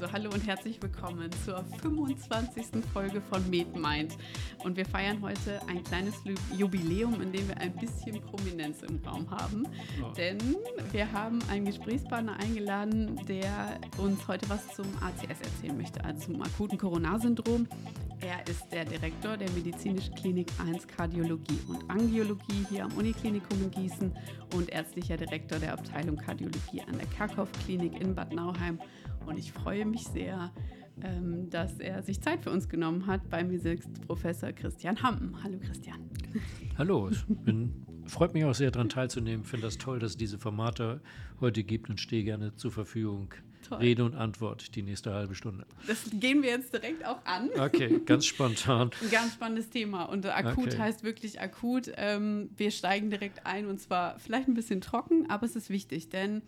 Also hallo und herzlich willkommen zur 25. Folge von MedMind. Und wir feiern heute ein kleines Jubiläum, in dem wir ein bisschen Prominenz im Raum haben. Oh. Denn wir haben einen Gesprächspartner eingeladen, der uns heute was zum ACS erzählen möchte, also zum akuten Coronarsyndrom. Er ist der Direktor der Medizinischen Klinik 1 Kardiologie und Angiologie hier am Uniklinikum in Gießen und ärztlicher Direktor der Abteilung Kardiologie an der Kerkhoff Klinik in Bad Nauheim. Und ich freue mich sehr, ähm, dass er sich Zeit für uns genommen hat. Bei mir sitzt Professor Christian Hampen. Hallo Christian. Hallo, ich bin, freut mich auch sehr daran teilzunehmen. Ich finde das toll, dass es diese Formate heute gibt und stehe gerne zur Verfügung. Toll. Rede und Antwort die nächste halbe Stunde. Das gehen wir jetzt direkt auch an. Okay, ganz spontan. Ein ganz spannendes Thema. Und akut okay. heißt wirklich akut. Ähm, wir steigen direkt ein und zwar vielleicht ein bisschen trocken, aber es ist wichtig, denn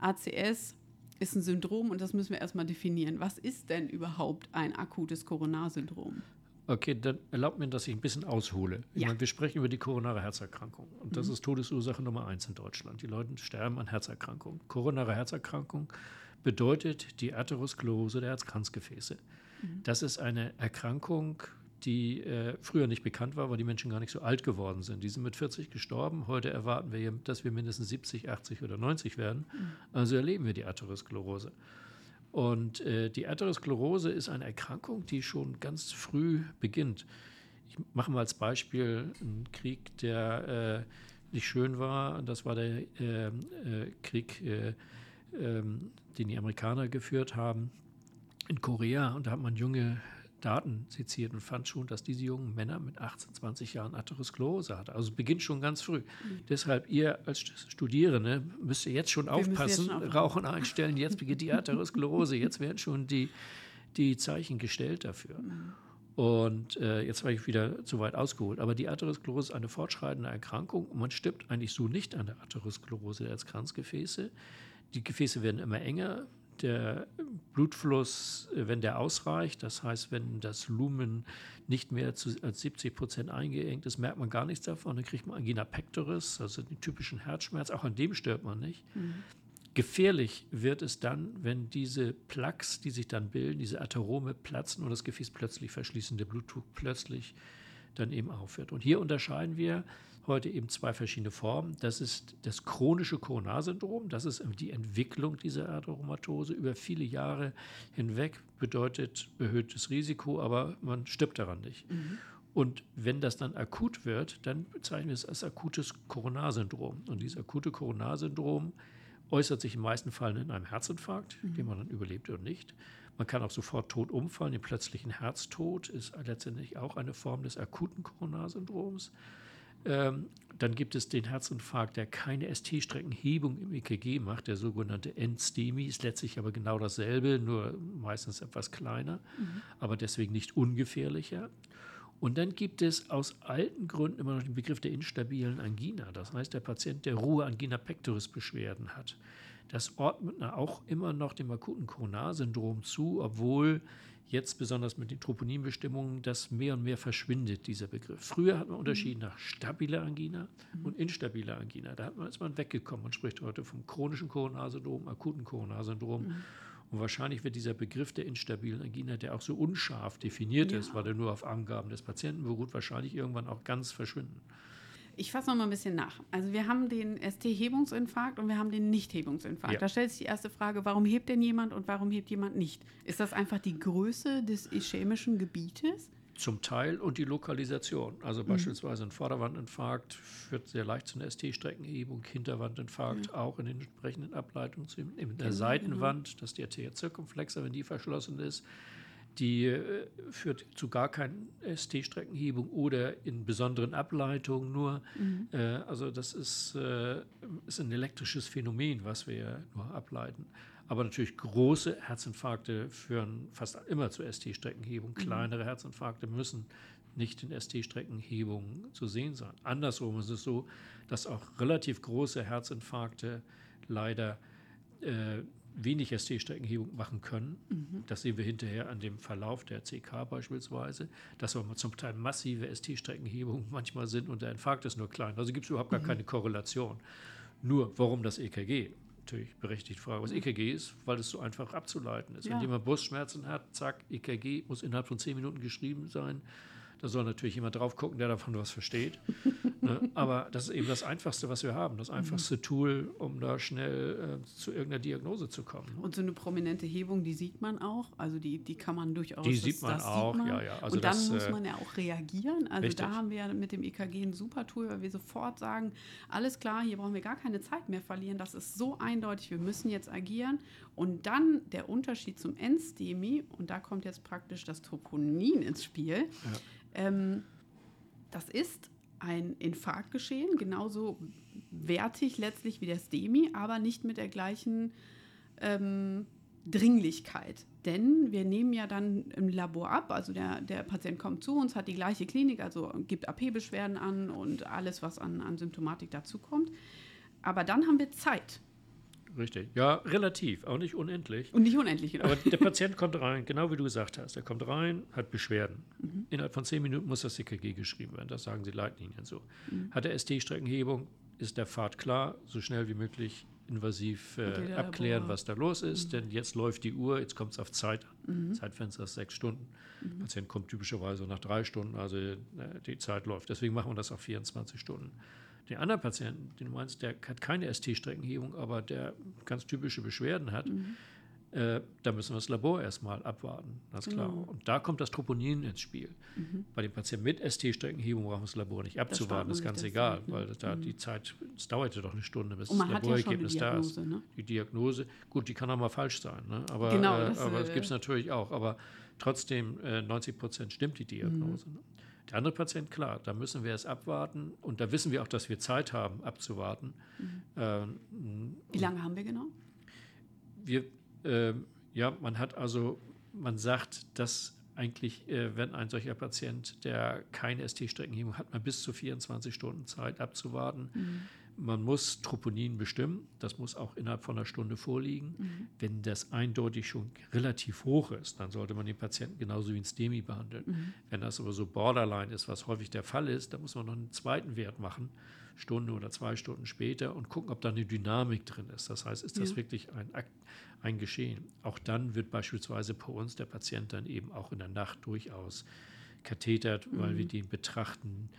ACS ist ein Syndrom und das müssen wir erstmal definieren. Was ist denn überhaupt ein akutes Coronarsyndrom? Okay, dann erlaubt mir, dass ich ein bisschen aushole. Ja. Meine, wir sprechen über die koronare Herzerkrankung. Und das mhm. ist Todesursache Nummer eins in Deutschland. Die Leute sterben an Herzerkrankungen. Koronare Herzerkrankung bedeutet die Atherosklerose der Herzkranzgefäße. Mhm. Das ist eine Erkrankung, die äh, früher nicht bekannt war, weil die Menschen gar nicht so alt geworden sind. Die sind mit 40 gestorben. Heute erwarten wir, dass wir mindestens 70, 80 oder 90 werden. Mhm. Also erleben wir die Atherosklerose. Und äh, die Atherosklerose ist eine Erkrankung, die schon ganz früh beginnt. Ich mache mal als Beispiel einen Krieg, der äh, nicht schön war. Das war der äh, äh, Krieg, äh, ähm, den die Amerikaner geführt haben in Korea. Und da hat man junge Daten seziert und fand schon, dass diese jungen Männer mit 18, 20 Jahren Atherosklerose hatten. Also beginnt schon ganz früh. Mhm. Deshalb ihr als Studierende müsst ihr jetzt schon Wir aufpassen, jetzt schon Rauchen einstellen, jetzt beginnt die Atherosklerose, jetzt werden schon die, die Zeichen gestellt dafür. Mhm. Und äh, jetzt habe ich wieder zu weit ausgeholt. Aber die Atherosklerose ist eine fortschreitende Erkrankung und man stirbt eigentlich so nicht an der Atherosklerose der Herzkranzgefäße. Die Gefäße werden immer enger, der Blutfluss, äh, wenn der ausreicht, das heißt, wenn das Lumen nicht mehr zu, als 70 Prozent eingeengt ist, merkt man gar nichts davon. Dann kriegt man Angina pectoris, also den typischen Herzschmerz. Auch an dem stirbt man nicht. Mhm. Gefährlich wird es dann, wenn diese Plaques, die sich dann bilden, diese Atherome platzen und das Gefäß plötzlich verschließen, der Blutdruck plötzlich dann eben aufhört. Und hier unterscheiden wir heute eben zwei verschiedene Formen. Das ist das chronische Coronarsyndrom. Das ist die Entwicklung dieser Atheromatose über viele Jahre hinweg, bedeutet erhöhtes Risiko, aber man stirbt daran nicht. Mhm. Und wenn das dann akut wird, dann bezeichnen wir es als akutes Coronarsyndrom. Und dieses akute Coronarsyndrom äußert sich im meisten Fällen in einem Herzinfarkt, mhm. den man dann überlebt oder nicht. Man kann auch sofort tot umfallen. Den plötzlichen Herztod ist letztendlich auch eine Form des akuten Coronarsyndroms. Ähm, dann gibt es den Herzinfarkt, der keine ST-Streckenhebung im EKG macht, der sogenannte Endstemi, ist letztlich aber genau dasselbe, nur meistens etwas kleiner, mhm. aber deswegen nicht ungefährlicher. Und dann gibt es aus alten Gründen immer noch den Begriff der instabilen Angina. Das heißt, der Patient, der Ruhe Angina pectoris Beschwerden hat. Das ordnet man auch immer noch dem akuten Coronarsyndrom zu, obwohl jetzt besonders mit den Troponinbestimmungen das mehr und mehr verschwindet, dieser Begriff. Früher hat man mhm. unterschieden nach stabiler Angina mhm. und instabiler Angina. Da hat man, ist man weggekommen. Man spricht heute vom chronischen Coronarsyndrom, akuten Coronarsyndrom. Mhm. Und wahrscheinlich wird dieser Begriff der instabilen Angina, der auch so unscharf definiert ja. ist, weil er nur auf Angaben des Patienten beruht, wahrscheinlich irgendwann auch ganz verschwinden. Ich fasse noch mal ein bisschen nach. Also wir haben den ST-Hebungsinfarkt und wir haben den Nicht-Hebungsinfarkt. Ja. Da stellt sich die erste Frage, warum hebt denn jemand und warum hebt jemand nicht? Ist das einfach die Größe des ischämischen Gebietes? Zum Teil und die Lokalisation. Also mhm. beispielsweise ein Vorderwandinfarkt führt sehr leicht zu einer ST-Streckenhebung, Hinterwandinfarkt mhm. auch in den entsprechenden Ableitungen. In der genau, Seitenwand, genau. das ist die Arteria circumflexa, wenn die verschlossen ist, die äh, führt zu gar keinen ST-Streckenhebung oder in besonderen Ableitungen nur. Mhm. Äh, also das ist, äh, ist ein elektrisches Phänomen, was wir nur ableiten. Aber natürlich große Herzinfarkte führen fast immer zur ST-Streckenhebung. Mhm. Kleinere Herzinfarkte müssen nicht in ST-Streckenhebungen zu sehen sein. Andersrum ist es so, dass auch relativ große Herzinfarkte leider äh, wenig ST-Streckenhebung machen können. Mhm. Das sehen wir hinterher an dem Verlauf der CK beispielsweise, dass aber zum Teil massive ST-Streckenhebungen manchmal sind und der Infarkt ist nur klein. Also gibt es überhaupt gar mhm. keine Korrelation. Nur, warum das EKG? natürlich berechtigt fragen, was EKG ist, weil es so einfach abzuleiten ist. Ja. Wenn jemand Brustschmerzen hat, zack, EKG muss innerhalb von zehn Minuten geschrieben sein. Da soll natürlich jemand drauf gucken, der davon was versteht. ne? Aber das ist eben das Einfachste, was wir haben, das einfachste mhm. Tool, um da schnell äh, zu irgendeiner Diagnose zu kommen. Ne? Und so eine prominente Hebung, die sieht man auch. Also die, die kann man durchaus. Die sieht man auch, sieht man. ja, ja. Also Und dann das, muss äh, man ja auch reagieren. Also richtig. da haben wir ja mit dem EKG ein super Tool, weil wir sofort sagen, alles klar, hier brauchen wir gar keine Zeit mehr verlieren. Das ist so eindeutig, wir müssen jetzt agieren. Und dann der Unterschied zum NSTEMI, und da kommt jetzt praktisch das Troponin ins Spiel. Ja ähm, das ist ein Infarktgeschehen, genauso wertig letztlich wie der STEMI, aber nicht mit der gleichen ähm, Dringlichkeit. Denn wir nehmen ja dann im Labor ab, also der, der Patient kommt zu uns, hat die gleiche Klinik, also gibt AP-Beschwerden an und alles, was an, an Symptomatik dazukommt. Aber dann haben wir Zeit. Richtig. Ja, relativ, auch nicht unendlich. Und nicht unendlich, genau. Aber der Patient kommt rein, genau wie du gesagt hast. Er kommt rein, hat Beschwerden. Mhm. Innerhalb von zehn Minuten muss das CKG geschrieben werden. Das sagen sie Leitlinien so. Mhm. Hat er ST-Streckenhebung, ist der Pfad klar, so schnell wie möglich invasiv äh, abklären, was da los ist. Mhm. Denn jetzt läuft die Uhr, jetzt kommt es auf Zeit. Mhm. Zeitfenster ist sechs Stunden. Der mhm. Patient kommt typischerweise nach drei Stunden, also äh, die Zeit läuft. Deswegen machen wir das auf 24 Stunden. Den anderen Patienten, den du meinst, der hat keine ST-Streckenhebung, aber der ganz typische Beschwerden hat, mhm. äh, da müssen wir das Labor erstmal abwarten. Das ist klar. Mhm. Und da kommt das Troponin ins Spiel. Mhm. Bei dem Patienten mit ST-Streckenhebung brauchen wir das Labor nicht abzuwarten, das, ist ganz egal, weil da die Zeit, es dauerte doch eine Stunde, bis das Laborergebnis ja da ist. Ne? Die Diagnose, gut, die kann auch mal falsch sein, ne? aber, genau, äh, aber das äh, gibt es natürlich auch. Aber trotzdem, äh, 90 Prozent stimmt die Diagnose. Mhm. Ne? Der andere Patient, klar, da müssen wir es abwarten und da wissen wir auch, dass wir Zeit haben, abzuwarten. Mhm. Ähm, Wie lange haben wir genau? Wir, äh, ja, man hat also, man sagt, dass eigentlich, äh, wenn ein solcher Patient, der keine ST-Streckenhebung hat, man bis zu 24 Stunden Zeit abzuwarten. Mhm. Man muss Troponin bestimmen, das muss auch innerhalb von einer Stunde vorliegen. Mhm. Wenn das eindeutig schon relativ hoch ist, dann sollte man den Patienten genauso wie ein STEMI behandeln. Mhm. Wenn das aber so borderline ist, was häufig der Fall ist, dann muss man noch einen zweiten Wert machen, Stunde oder zwei Stunden später und gucken, ob da eine Dynamik drin ist. Das heißt, ist das ja. wirklich ein, ein Geschehen? Auch dann wird beispielsweise bei uns der Patient dann eben auch in der Nacht durchaus kathetert, mhm. weil wir den betrachten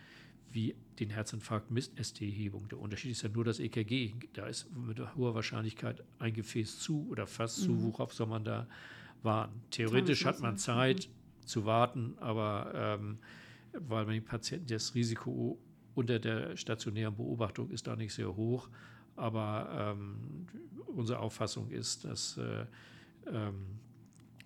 wie den Herzinfarkt misst ST-Hebung. Der Unterschied ist ja nur das EKG. Da ist mit hoher Wahrscheinlichkeit ein Gefäß zu oder fast mhm. zu. Worauf soll man da warten? Theoretisch hat man Zeit mhm. zu warten, aber ähm, weil man den Patienten das Risiko unter der stationären Beobachtung ist da nicht sehr hoch. Aber ähm, unsere Auffassung ist, dass äh, ähm,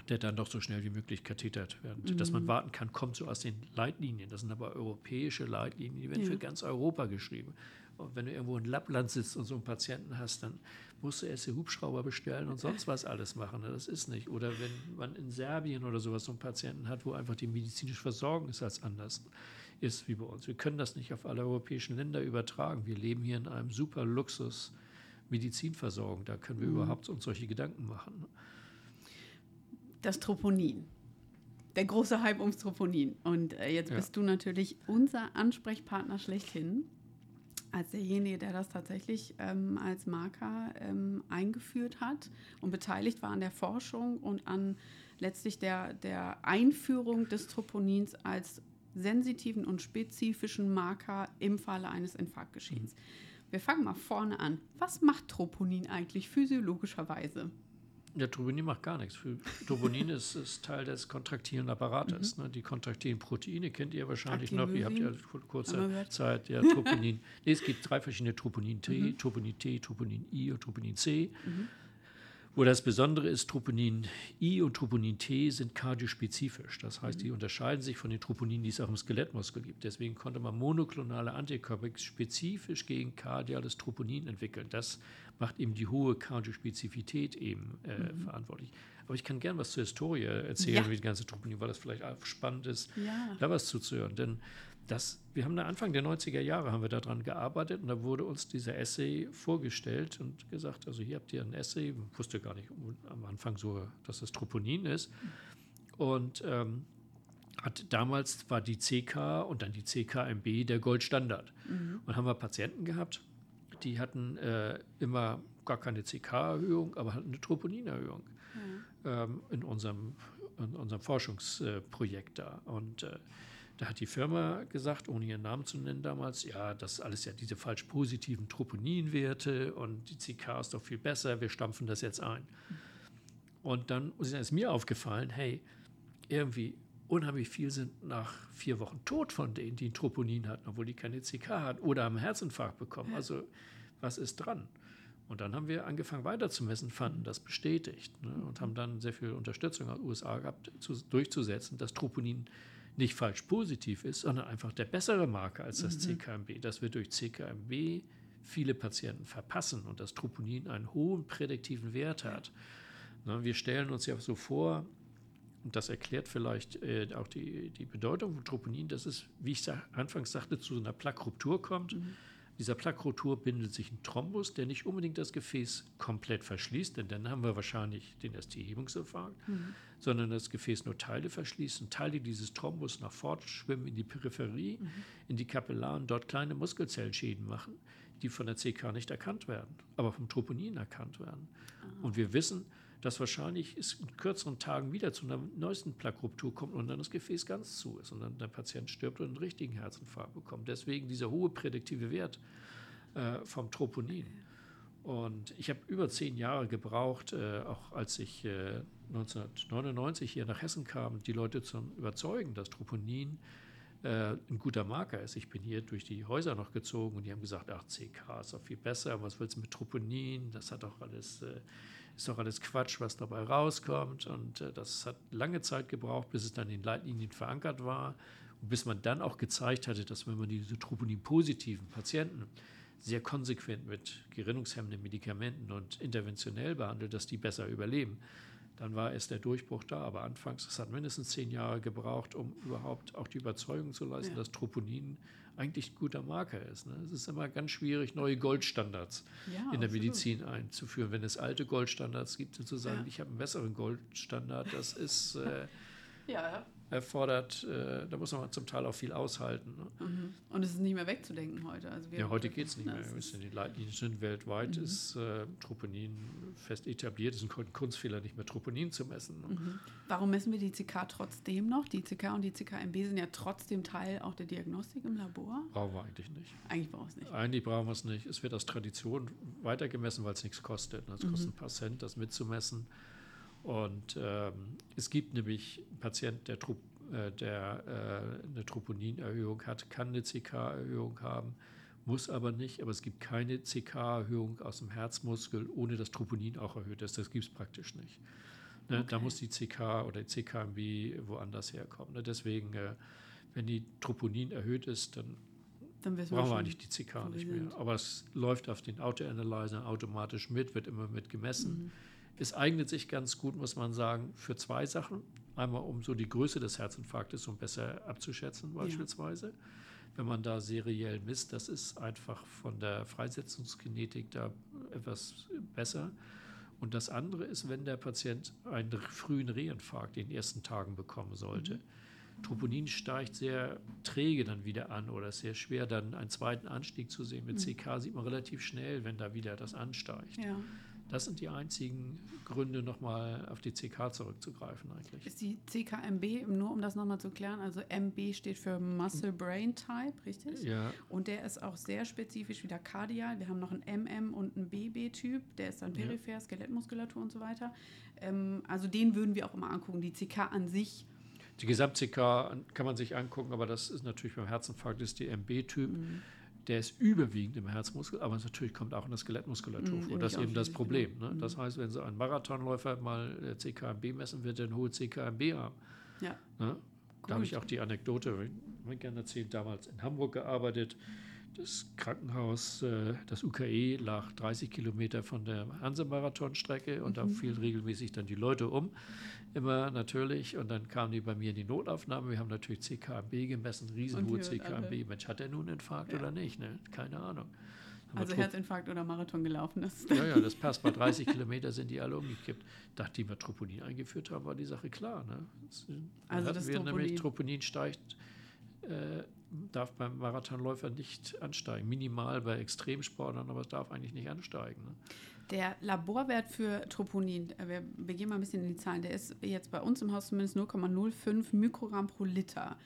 der dann doch so schnell wie möglich kathetert werden. Mhm. Dass man warten kann, kommt so aus den Leitlinien. Das sind aber europäische Leitlinien, die werden ja. für ganz Europa geschrieben. Und wenn du irgendwo in Lappland sitzt und so einen Patienten hast, dann musst du erst den Hubschrauber bestellen und sonst was alles machen. Das ist nicht. Oder wenn man in Serbien oder sowas so einen Patienten hat, wo einfach die medizinische Versorgung ist als anders ist wie bei uns. Wir können das nicht auf alle europäischen Länder übertragen. Wir leben hier in einem super Luxus Medizinversorgung. Da können wir mhm. überhaupt uns solche Gedanken machen das Troponin. Der große Hype ums Troponin. Und äh, jetzt ja. bist du natürlich unser Ansprechpartner schlechthin, als derjenige, der das tatsächlich ähm, als Marker ähm, eingeführt hat und beteiligt war an der Forschung und an letztlich der, der Einführung des Troponins als sensitiven und spezifischen Marker im Falle eines Infarktgeschehens. Mhm. Wir fangen mal vorne an. Was macht Troponin eigentlich physiologischerweise? Ja, Troponin macht gar nichts. Troponin ist, ist, Teil des kontraktilen Apparates. Mhm. Ne? Die kontraktilen Proteine kennt ihr wahrscheinlich noch. Ihr habt ja vor kurzer Zeit ja Troponin. nee, es gibt drei verschiedene Troponin T, mhm. Troponin T, Troponin I und Troponin C. Mhm. Wo das Besondere ist, Troponin I und Troponin T sind kardiospezifisch. Das heißt, die mhm. unterscheiden sich von den Troponinen, die es auch im Skelettmuskel gibt. Deswegen konnte man monoklonale Antikörper spezifisch gegen kardiales Troponin entwickeln. Das macht eben die hohe Kardiospezifität eben äh, mhm. verantwortlich. Aber ich kann gern was zur Historie erzählen, ja. wie die ganze Troponin, weil das vielleicht auch spannend ist, ja. da was zuzuhören. Denn das, wir haben da Anfang der 90er Jahre haben wir daran gearbeitet und da wurde uns dieser Essay vorgestellt und gesagt, also hier habt ihr ein Essay, ich wusste gar nicht am Anfang so, dass das Troponin ist. Und ähm, hat damals war die CK und dann die CKMB der Goldstandard. Mhm. Und haben wir Patienten gehabt, die hatten äh, immer gar keine CK-Erhöhung, aber hatten eine Troponinerhöhung ja. ähm, in, unserem, in unserem Forschungsprojekt da. Und äh, da hat die Firma gesagt, ohne ihren Namen zu nennen damals, ja, das ist alles ja diese falsch positiven Troponinwerte und die CK ist doch viel besser, wir stampfen das jetzt ein. Und dann ist mir aufgefallen, hey, irgendwie unheimlich viel sind nach vier Wochen tot von denen, die ein Troponin hatten, obwohl die keine CK hatten oder haben einen Herzinfarkt bekommen. Also was ist dran? Und dann haben wir angefangen weiterzumessen, fanden das bestätigt ne, und haben dann sehr viel Unterstützung aus den USA gehabt, zu, durchzusetzen, dass Troponin nicht falsch positiv ist, sondern einfach der bessere Marker als das mhm. CKMB, dass wir durch CKMB viele Patienten verpassen und das Troponin einen hohen prädiktiven Wert hat. Ne, wir stellen uns ja so vor, und das erklärt vielleicht äh, auch die, die Bedeutung von Troponin, dass es, wie ich sag, anfangs sagte, zu einer Plaqueruptur kommt. Mhm. Dieser Plaqueruptur bindet sich ein Thrombus, der nicht unbedingt das Gefäß komplett verschließt, denn dann haben wir wahrscheinlich den ST-Hebungsinfarkt, mhm. sondern das Gefäß nur Teile verschließt und Teile dieses Thrombus nach vorne schwimmen in die Peripherie, mhm. in die Kapillaren, dort kleine Muskelzellschäden machen, die von der CK nicht erkannt werden, aber vom Troponin erkannt werden. Ah. Und wir wissen, dass wahrscheinlich es in kürzeren Tagen wieder zu einer neuesten Plaqueruptur kommt und dann das Gefäß ganz zu ist und dann der Patient stirbt und einen richtigen Herzinfarkt bekommt. Deswegen dieser hohe prädiktive Wert äh, vom Troponin. Und ich habe über zehn Jahre gebraucht, äh, auch als ich äh, 1999 hier nach Hessen kam, die Leute zu überzeugen, dass Troponin äh, ein guter Marker ist. Ich bin hier durch die Häuser noch gezogen und die haben gesagt, ach, CK ist doch viel besser, was willst du mit Troponin? Das hat doch alles äh, ist doch alles Quatsch, was dabei rauskommt. Und äh, das hat lange Zeit gebraucht, bis es dann in Leitlinien verankert war und bis man dann auch gezeigt hatte, dass wenn man diese Troponin-positiven Patienten sehr konsequent mit gerinnungshemmenden Medikamenten und interventionell behandelt, dass die besser überleben. Dann war erst der Durchbruch da, aber anfangs, es hat mindestens zehn Jahre gebraucht, um überhaupt auch die Überzeugung zu leisten, ja. dass Troponin eigentlich ein guter Marker ist. Ne? Es ist immer ganz schwierig, neue Goldstandards ja, in der absolut. Medizin einzuführen. Wenn es alte Goldstandards gibt, zu sagen, ja. ich habe einen besseren Goldstandard, das ist äh, ja erfordert, äh, da muss man zum Teil auch viel aushalten. Ne? Mhm. Und es ist nicht mehr wegzudenken heute. Also ja, heute geht es nicht mehr. Die Leitlinien sind weltweit, mhm. ist äh, Troponin fest etabliert, es ist ein Kunstfehler, nicht mehr Troponin zu messen. Ne? Mhm. Warum messen wir die CK trotzdem noch? Die CK und die CKMB sind ja trotzdem Teil auch der Diagnostik im Labor. Brauchen wir eigentlich nicht. Eigentlich brauchen wir es nicht. Eigentlich brauchen wir es nicht. Es wird aus Tradition weitergemessen, weil es nichts kostet. Es kostet mhm. ein paar Cent, das mitzumessen. Und ähm, es gibt nämlich einen Patienten, der, äh, der äh, eine Troponinerhöhung hat, kann eine CK-Erhöhung haben, muss aber nicht. Aber es gibt keine CK-Erhöhung aus dem Herzmuskel, ohne dass Troponin auch erhöht ist. Das gibt es praktisch nicht. Ne? Okay. Da muss die CK oder die CKMB woanders herkommen. Ne? Deswegen, äh, wenn die Troponin erhöht ist, dann dann brauchen wir eigentlich die CK nicht mehr. Aber es läuft auf den Autoanalyzer automatisch mit, wird immer mit gemessen. Mhm. Es eignet sich ganz gut, muss man sagen, für zwei Sachen. Einmal, um so die Größe des Herzinfarktes um besser abzuschätzen, beispielsweise. Ja. Wenn man da seriell misst, das ist einfach von der Freisetzungsgenetik da etwas besser. Und das andere ist, wenn der Patient einen frühen Reinfarkt in den ersten Tagen bekommen sollte. Mhm. Troponin steigt sehr träge dann wieder an oder ist sehr schwer, dann einen zweiten Anstieg zu sehen. Mit mhm. CK sieht man relativ schnell, wenn da wieder das ansteigt. Ja. Das sind die einzigen Gründe, nochmal auf die CK zurückzugreifen eigentlich. Ist die CKMB, nur um das nochmal zu klären, also MB steht für Muscle Brain Type, richtig? Ja. Und der ist auch sehr spezifisch wieder kardial. Wir haben noch einen MM und einen BB-Typ, der ist dann peripher, ja. Skelettmuskulatur und so weiter. Ähm, also den würden wir auch immer angucken. Die CK an sich die Gesamt-CK kann man sich angucken, aber das ist natürlich beim Herzinfarkt ist die MB-Typ. Mhm der ist überwiegend im Herzmuskel, aber natürlich kommt auch in der Skelettmuskulatur mhm, vor. Das ist eben das Problem. Ne? Das mhm. heißt, wenn so ein Marathonläufer mal der CKMB messen wird, der eine hohe CKMB haben. Ja. Ne? Da habe ich auch die Anekdote, ich habe gerne erzählt, damals in Hamburg gearbeitet. Das Krankenhaus, äh, das UKE, lag 30 Kilometer von der Hanse-Marathon-Strecke und mhm. da fielen regelmäßig dann die Leute um immer natürlich. Und dann kamen die bei mir in die Notaufnahme. Wir haben natürlich CKMB gemessen, riesenhohe CKMB. Mensch, hat er nun einen Infarkt ja. oder nicht? Ne? Keine Ahnung. Haben also Herzinfarkt oder Marathon gelaufen ist. Ja, ja, das passt. Bei 30 Kilometer sind die alle umgekippt. Nachdem wir Troponin eingeführt haben, war die Sache klar. Ne? also das wir Troponin. nämlich Troponin steigt äh, darf beim Marathonläufer nicht ansteigen. Minimal bei Extremsportlern, aber es darf eigentlich nicht ansteigen. Ne? Der Laborwert für Troponin, äh, wir, gehen mal ein bisschen in die Zahlen, der ist jetzt bei uns im Haus zumindest 0,05 Mikrogramm pro Liter.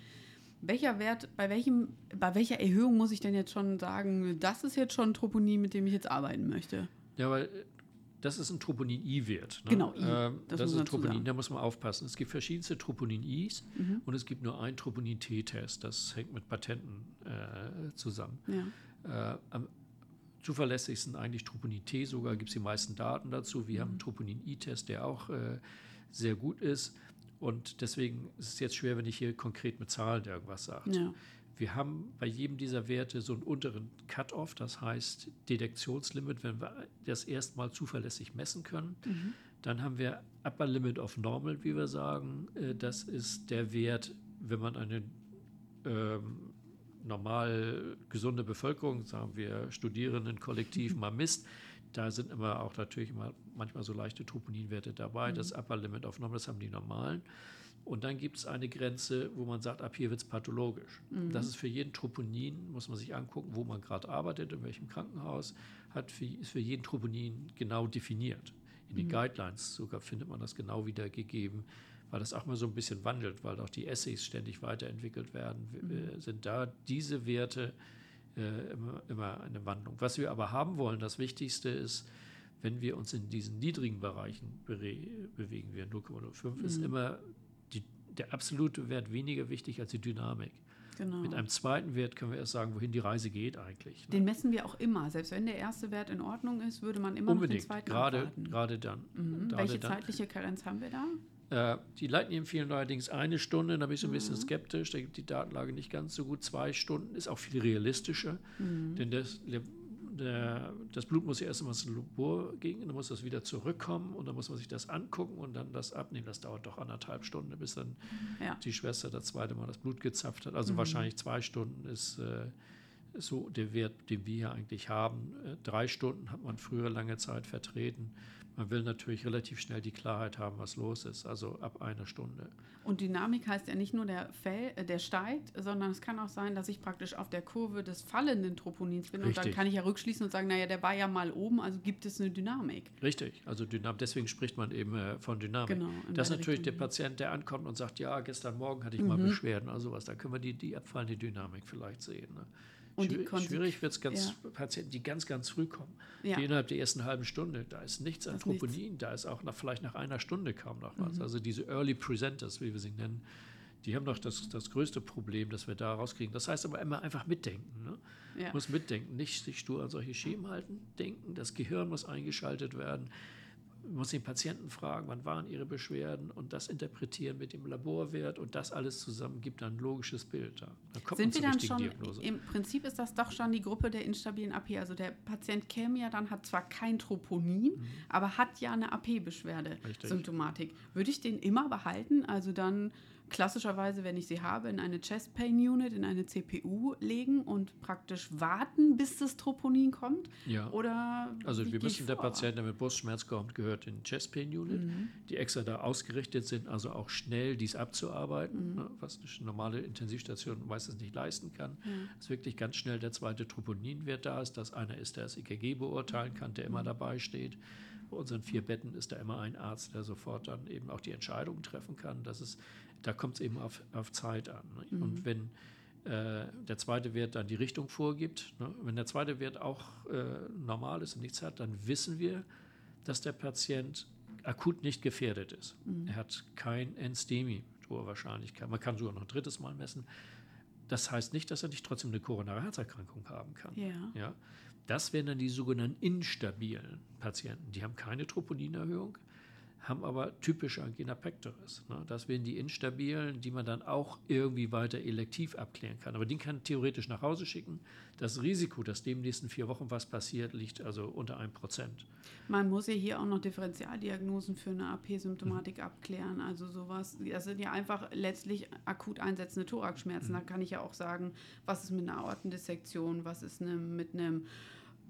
Welcher Wert, bei, welchem, bei welcher Erhöhung muss ich denn jetzt schon sagen, das ist jetzt schon Troponin, mit dem ich jetzt arbeiten möchte? Ja, weil das ist ein Troponin-I-Wert. Ne? Genau, I. Ähm, das, das ist ein Troponin, da muss man aufpassen. Es gibt verschiedenste Troponin-Is mhm. und es gibt nur einen Troponin-T-Test. Das hängt mit Patenten äh, zusammen. Ja. Äh, am zuverlässigsten eigentlich Troponin-T, sogar gibt es die meisten Daten dazu. Wir mhm. haben einen Troponin-I-Test, der auch äh, sehr gut ist. Und deswegen ist es jetzt schwer, wenn ich hier konkret mit Zahlen irgendwas sage. Ja. Wir haben bei jedem dieser Werte so einen unteren Cut-off, das heißt Detektionslimit, wenn wir das erstmal zuverlässig messen können. Mhm. Dann haben wir Upper Limit of Normal, wie wir sagen. Äh, das ist der Wert, wenn man eine ähm, normal gesunde Bevölkerung, sagen wir Studierendenkollektiv, mal misst. Da sind immer auch natürlich immer manchmal so leichte Troponinwerte dabei. Mhm. Das Upper Limit of Normal, das haben die normalen. Und dann gibt es eine Grenze, wo man sagt, ab hier wird es pathologisch. Mhm. Das ist für jeden Troponin, muss man sich angucken, wo man gerade arbeitet, in welchem Krankenhaus, hat für, ist für jeden Troponin genau definiert. In den mhm. Guidelines sogar findet man das genau wiedergegeben, weil das auch mal so ein bisschen wandelt, weil auch die Essays ständig weiterentwickelt werden, mhm. sind da diese Werte äh, immer, immer eine Wandlung. Was wir aber haben wollen, das Wichtigste ist, wenn wir uns in diesen niedrigen Bereichen bewegen, wir 0,05 mhm. ist immer der absolute Wert weniger wichtig als die Dynamik. Genau. Mit einem zweiten Wert können wir erst sagen, wohin die Reise geht eigentlich. Ne? Den messen wir auch immer. Selbst wenn der erste Wert in Ordnung ist, würde man immer Unbedingt. den zweiten gerade, abwarten. Gerade dann. Mhm. Gerade Welche dann. zeitliche Karenz haben wir da? Äh, die Leiten empfehlen allerdings eine Stunde, da bin ich so ein bisschen mhm. skeptisch, da gibt die Datenlage nicht ganz so gut. Zwei Stunden ist auch viel realistischer, mhm. denn das der, das Blut muss ja erst einmal ins Labor gehen, dann muss das wieder zurückkommen und dann muss man sich das angucken und dann das abnehmen. Das dauert doch anderthalb Stunden, bis dann ja. die Schwester das zweite Mal das Blut gezapft hat. Also mhm. wahrscheinlich zwei Stunden ist äh, so der Wert, den wir hier eigentlich haben. Äh, drei Stunden hat man früher lange Zeit vertreten. Man will natürlich relativ schnell die Klarheit haben, was los ist, also ab einer Stunde. Und Dynamik heißt ja nicht nur, der, Fell, äh, der steigt, sondern es kann auch sein, dass ich praktisch auf der Kurve des fallenden Troponins bin. Richtig. Und dann kann ich ja rückschließen und sagen, naja, der war ja mal oben, also gibt es eine Dynamik. Richtig, also Dynam deswegen spricht man eben äh, von Dynamik. Genau, das ist natürlich Richtung. der Patient, der ankommt und sagt, ja, gestern Morgen hatte ich mhm. mal Beschwerden oder sowas. Da können wir die, die abfallende Dynamik vielleicht sehen. Ne? Schwierig, schwierig wird es ganz ja. Patienten, die ganz, ganz früh kommen, ja. die innerhalb der ersten halben Stunde, da ist nichts an Troponin, da ist auch nach, vielleicht nach einer Stunde kaum noch was. Mhm. Also diese Early Presenters, wie wir sie nennen, die haben doch das, das größte Problem, das wir da rauskriegen. Das heißt aber immer einfach mitdenken. Ne? Ja. Muss mitdenken, nicht sich stur an solche Schemen halten, denken, das Gehirn muss eingeschaltet werden muss den Patienten fragen, wann waren ihre Beschwerden und das interpretieren mit dem Laborwert und das alles zusammen gibt dann ein logisches Bild. Da kommt Sind wir dann schon, Diagnose. im Prinzip ist das doch schon die Gruppe der instabilen AP. Also der Patient käme ja dann, hat zwar kein Troponin, mhm. aber hat ja eine AP-Beschwerde, Symptomatik. Würde ich den immer behalten? Also dann klassischerweise, wenn ich sie habe, in eine Chest Pain Unit, in eine CPU legen und praktisch warten, bis das Troponin kommt? Ja. Oder also wir müssen der Patient, der mit Brustschmerz kommt, gehört in Chest Pain Unit, mhm. die extra da ausgerichtet sind, also auch schnell dies abzuarbeiten, mhm. Ne, was eine normale Intensivstation meistens nicht leisten kann. Mhm. Dass wirklich ganz schnell der zweite Troponinwert da ist, dass einer ist, der das EKG beurteilen kann, der immer mhm. dabei steht. Bei unseren vier Betten ist da immer ein Arzt, der sofort dann eben auch die Entscheidung treffen kann. Das ist da kommt es eben auf, auf Zeit an. Ne? Mhm. Und wenn äh, der zweite Wert dann die Richtung vorgibt, ne? wenn der zweite Wert auch äh, normal ist und nichts hat, dann wissen wir, dass der Patient akut nicht gefährdet ist. Mhm. Er hat kein Endstemi, hohe Wahrscheinlichkeit. Man kann sogar noch ein drittes Mal messen. Das heißt nicht, dass er nicht trotzdem eine koronare Herzerkrankung haben kann. Ja. Ja? Das wären dann die sogenannten instabilen Patienten. Die haben keine Troponinerhöhung, haben aber typische Angina pectoris. Ne? Das wären die instabilen, die man dann auch irgendwie weiter elektiv abklären kann. Aber den kann theoretisch nach Hause schicken. Das Risiko, dass dem nächsten vier Wochen was passiert, liegt also unter einem Prozent. Man muss ja hier auch noch Differentialdiagnosen für eine AP-Symptomatik mhm. abklären. Also sowas, das sind ja einfach letztlich akut einsetzende Thoraxschmerzen. Mhm. Da kann ich ja auch sagen, was ist mit einer Aortendissektion, was ist eine, mit einem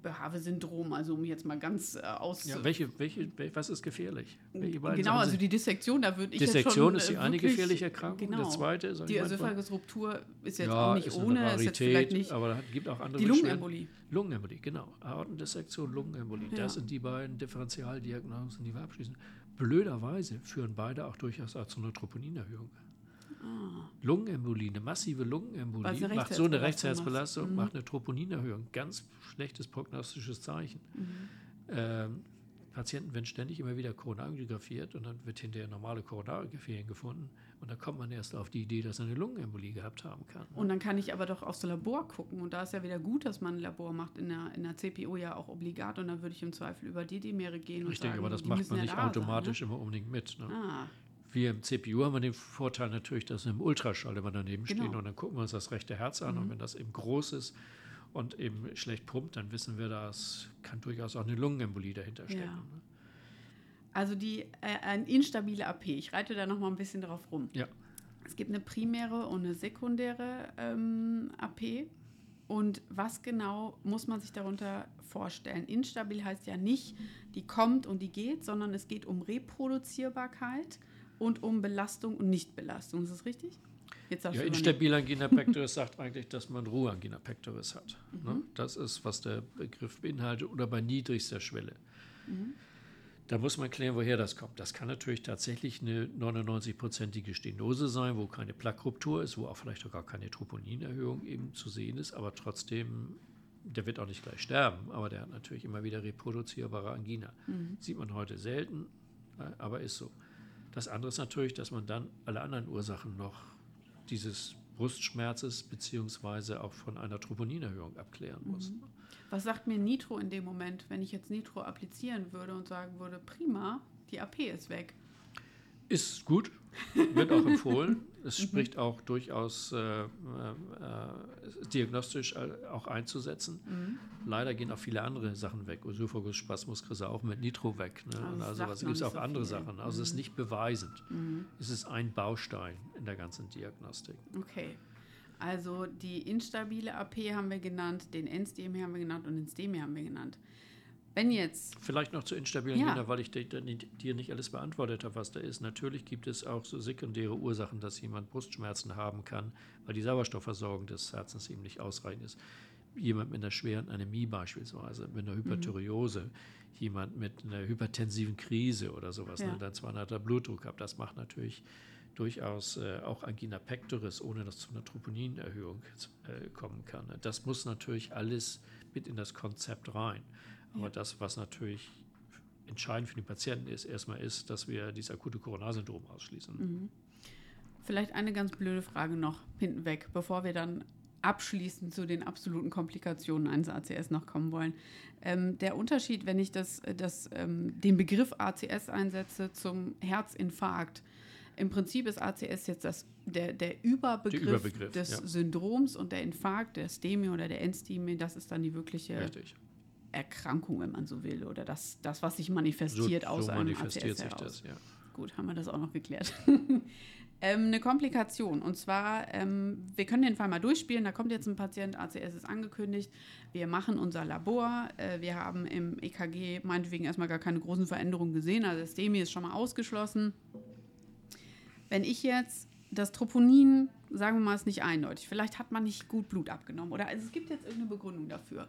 Behave-Syndrom, also um jetzt mal ganz äh, aus. Ja, welche, welche, was ist gefährlich? genau, also die Dissektion, da würde ich Dissektion jetzt schon, ist die äh, eine gefährliche Erkrankung. Genau. Der zweite ist die Ösophagus-Ruptur ist jetzt ja, auch nicht ist ohne, Rarität, ist jetzt vielleicht nicht. Aber es gibt auch andere Die Lungenembolie. Lungenembolie, genau. Aortendissektion, Lungenembolie. Ja. Das sind die beiden Differentialdiagnosen, die wir abschließen. Blöderweise führen beide auch durchaus auch zu einer Troponinerhöhung. Ah. Lungenembolie, eine massive Lungenembolie, eine macht so eine Rechtsherzbelastung. Mhm. macht eine Troponinerhöhung. Ganz schlechtes prognostisches Zeichen. Mhm. Ähm, Patienten werden ständig immer wieder koronarangiografiert und dann wird hinterher normale Koronarangiographien gefunden und dann kommt man erst auf die Idee, dass er eine Lungenembolie gehabt haben kann. Und dann kann ich aber doch aufs Labor gucken. Und da ist ja wieder gut, dass man ein Labor macht, in der, in der CPO ja auch obligat. Und dann würde ich im Zweifel über die D-Mere gehen und Richtig, sagen, aber das macht man ja nicht da automatisch immer unbedingt mit. Ne? Sein, ne? Ah, Wir im CPU haben wir den Vorteil natürlich, dass wir im Ultraschall immer daneben Genau. stehen und dann gucken wir uns das rechte Herz an und wenn das eben groß ist und eben schlecht pumpt, dann wissen wir, das kann durchaus auch eine Lungenembolie dahinter stecken. Ja. Ne? also die äh, ein instabile AP. Ich reite da noch mal ein bisschen drauf rum. Ja. Es gibt eine primäre und eine sekundäre ähm, AP. Und was genau muss man sich darunter vorstellen? Instabil heißt ja nicht, die kommt und die geht, sondern es geht um Reproduzierbarkeit und um Belastung und Nichtbelastung. Ist das richtig? Jetzt Ja, instabil Angina pectoris sagt eigentlich, dass man Ruheangina pectoris hat. Mhm. Ne? Das ist, was der Begriff beinhaltet oder bei niedrigster Schwelle. Mhm. Da muss man klären, woher das kommt. Das kann natürlich tatsächlich eine 99-prozentige Stenose sein, wo keine Plaqueruptur ist, wo auch vielleicht auch gar keine Troponinerhöhung eben zu sehen ist, aber trotzdem, der wird auch nicht gleich sterben, aber der hat natürlich immer wieder reproduzierbare Angina. Mhm. Sieht man heute selten, äh, aber ist so. Das andere ist natürlich, dass man dann alle anderen Ursachen noch dieses Brustschmerzes beziehungsweise auch von einer Troponinerhöhung abklären muss. Was sagt mir Nitro in dem Moment, wenn ich jetzt Nitro applizieren würde und sagen würde, prima, die AP ist weg? Ist gut, wird auch empfohlen. Es spricht auch durchaus äh, äh, diagnostisch äh, auch einzusetzen. Leider gehen auch viele andere Sachen weg. Esophagus, Spasmuskrise auch mit Nitro weg. Ne? Also es also was gibt es auch so andere viel. Sachen. Also es ist nicht beweisend. Mhm. Es ist ein Baustein in der ganzen Diagnostik. Okay. Also die instabile AP haben wir genannt, den NSDM haben wir genannt und den STEMI haben wir genannt. Wenn jetzt, Vielleicht noch zu instabilen Ja. Angina, weil ich dir, nicht alles beantwortet habe, was da ist. Natürlich gibt es auch so sekundäre Ursachen, dass jemand Brustschmerzen haben kann, weil die Sauerstoffversorgung des Herzens eben nicht ausreichend ist. Jemand mit einer schweren Anämie beispielsweise, mit einer Hyperthyreose, jemand mit einer hypertensiven Krise oder sowas, Ja. ne, dann 200er Blutdruck hat, das macht natürlich durchaus äh, auch Angina pectoris, ohne dass zu einer Troponinerhöhung äh, kommen kann. Das muss natürlich alles mit in das Konzept rein. Aber Ja. das, was natürlich entscheidend für den Patienten ist, erstmal ist, dass wir dieses akute Coronarsyndrom ausschließen. Mhm. vielleicht eine ganz blöde Frage noch hinten weg, bevor wir dann abschließend zu den absoluten Komplikationen eines ACS noch kommen wollen. Ähm, der Unterschied, wenn ich das, das, ähm, den Begriff ACS einsetze zum Herzinfarkt, im Prinzip ist ACS jetzt das, der, der Überbegriff, Überbegriff, des ja. Syndroms und der Infarkt, der STEMI oder der NSTEMI, das ist dann die wirkliche Richtig. Erkrankung, wenn man so will, oder das, das was sich manifestiert so, aus so einem manifestiert ACS sich das, ja. Gut, haben wir das auch noch geklärt. ähm, eine Komplikation. Und zwar, ähm, wir können den Fall mal durchspielen. Da kommt jetzt ein Patient, ACS ist angekündigt. Wir machen unser Labor. Äh, wir haben im EKG meinetwegen erstmal gar keine großen Veränderungen gesehen. Also das DEMI ist schon mal ausgeschlossen. Wenn ich jetzt das Troponin, sagen wir mal, ist nicht eindeutig. Vielleicht hat man nicht gut Blut abgenommen. Oder also es gibt jetzt irgendeine Begründung dafür.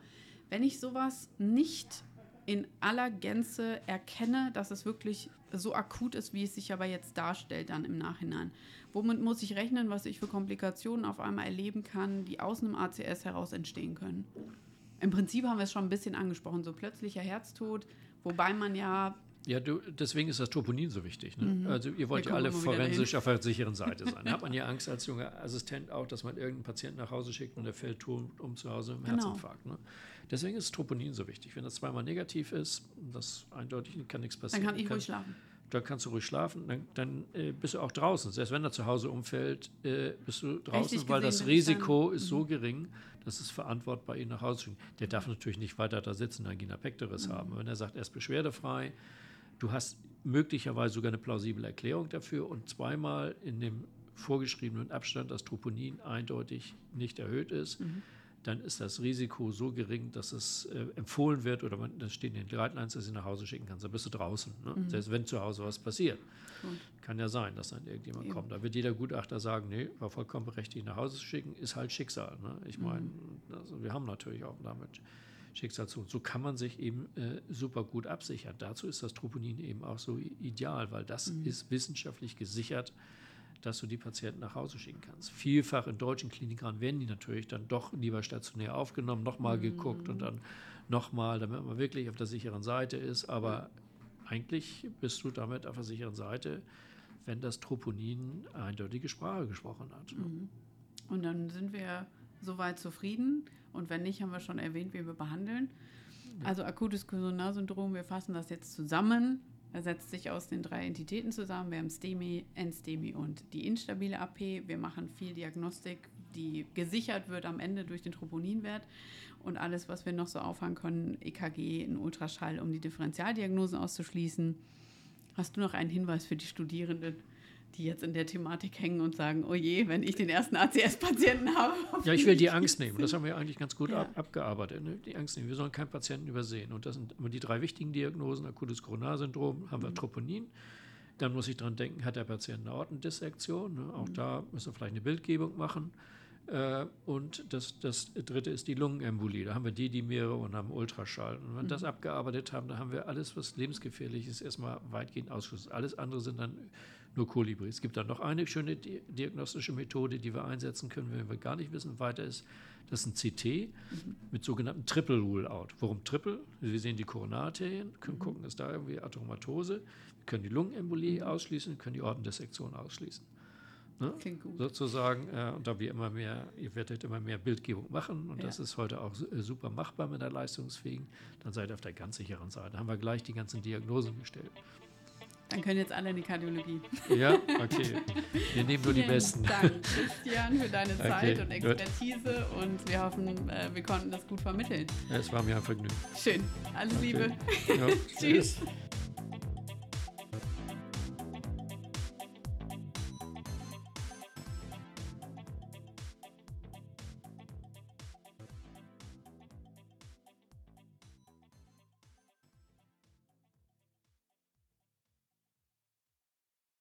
Wenn ich sowas nicht in aller Gänze erkenne, dass es wirklich so akut ist, wie es sich aber jetzt darstellt dann im Nachhinein. Womit muss ich rechnen, was ich für Komplikationen auf einmal erleben kann, die aus einem ACS heraus entstehen können? Im Prinzip haben wir es schon ein bisschen angesprochen, so plötzlicher Herztod, wobei man ja Ja, du, deswegen ist das Troponin so wichtig. Ne? Also ihr wollt ja alle forensisch auf der sicheren Seite sein. Da hat man ja Angst als junger Assistent auch, dass man irgendeinen Patienten nach Hause schickt und der fällt tot um zu Hause im Genau. Herzinfarkt. Ne? Deswegen ist Troponin so wichtig. Wenn das zweimal negativ ist, das eindeutig kann nichts dann passieren. kann ich ruhig schlafen. Da kannst du ruhig schlafen, dann, dann äh, bist du auch draußen. Selbst wenn er zu Hause umfällt, äh, bist du draußen, Rechtlich weil gesehen das ich dann- Risiko ist so gering, dass es verantwortbar ihn nach Hause zu schicken. Der darf natürlich nicht weiter da sitzen, Angina pectoris haben. Wenn er sagt, er ist beschwerdefrei, du hast möglicherweise sogar eine plausible Erklärung dafür und zweimal in dem vorgeschriebenen Abstand das Troponin eindeutig nicht erhöht ist, dann ist das Risiko so gering, dass es äh, empfohlen wird oder man, das steht in den Guidelines, dass du nach Hause schicken kannst. Da bist du draußen. Ne? Mhm. Selbst wenn zu Hause was passiert. Gut. Kann ja sein, dass dann irgendjemand Eben. kommt. Da wird jeder Gutachter sagen, nee, war vollkommen berechtigt, nach Hause zu schicken, ist halt Schicksal. Ne? Ich mhm. meine, also wir haben natürlich auch damit Schicksal zu. So kann man sich eben äh, super gut absichern. Dazu ist das Troponin eben auch so ideal, weil das mhm. ist wissenschaftlich gesichert dass du die Patienten nach Hause schicken kannst. Vielfach in deutschen Kliniken werden die natürlich dann doch lieber stationär aufgenommen, nochmal mhm. geguckt und dann nochmal, damit man wirklich auf der sicheren Seite ist. Aber eigentlich bist du damit auf der sicheren Seite, wenn das Troponin eindeutige Sprache gesprochen hat. Mhm. Und dann sind wir soweit zufrieden. Und wenn nicht, haben wir schon erwähnt, wie wir behandeln. Also akutes Koronarsyndrom, wir fassen das jetzt zusammen. Er setzt sich aus den drei Entitäten zusammen. Wir haben STEMI, NSTEMI und die instabile AP. Wir machen viel Diagnostik, die gesichert wird am Ende durch den Troponinwert. Und alles, was wir noch so auffangen können, EKG, ein Ultraschall, um die Differentialdiagnosen auszuschließen. Hast du noch einen Hinweis für die Studierenden? Die jetzt in der Thematik hängen und sagen, oh je, wenn ich den ersten ACS-Patienten habe. Ja, ich will die Angst nehmen. Das haben wir eigentlich ganz gut ja. ab, abgearbeitet. Ne? Die Angst nehmen. Wir sollen keinen Patienten übersehen. Und das sind immer die drei wichtigen Diagnosen. Akutes Koronarsyndrom, haben wir mhm. Troponin. Dann muss ich dran denken, hat der Patient eine Aortendissektion? Ne? Auch mhm. da müssen wir vielleicht eine Bildgebung machen. Äh, und das, das dritte ist die Lungenembolie. Da haben wir die, die mehrere und haben Ultraschall. Und wenn wir mhm. das abgearbeitet haben, dann haben wir alles, was lebensgefährlich ist, erstmal weitgehend ausgeschlossen. Alles andere sind dann nur Kolibri. Es gibt dann noch eine schöne diagnostische Methode, die wir einsetzen können, wenn wir gar nicht wissen, weiter ist. Das ist ein CT mhm. mit sogenannten Triple Rule-Out. Warum Triple? Wir sehen die Koronararterien, können mhm. gucken, ist da irgendwie Atomatose. Wir können die Lungenembolie mhm. ausschließen, können die Ortendissektion ausschließen. Ne? Klingt gut. Sozusagen, äh, und da wir immer mehr, ihr werdet immer mehr Bildgebung machen und ja. das ist heute auch äh, super machbar mit der leistungsfähigen, dann seid ihr auf der ganz sicheren Seite. Da haben wir gleich die ganzen Diagnosen gestellt. Dann können jetzt alle in die Kardiologie. Ja, okay. Wir nehmen nur die Besten. Dank, Christian, für deine Zeit okay, und Expertise gut. und wir hoffen, äh, wir konnten das gut vermitteln. Es war mir ein Vergnügen. Schön. Alles okay. Liebe. Ja, tschüss.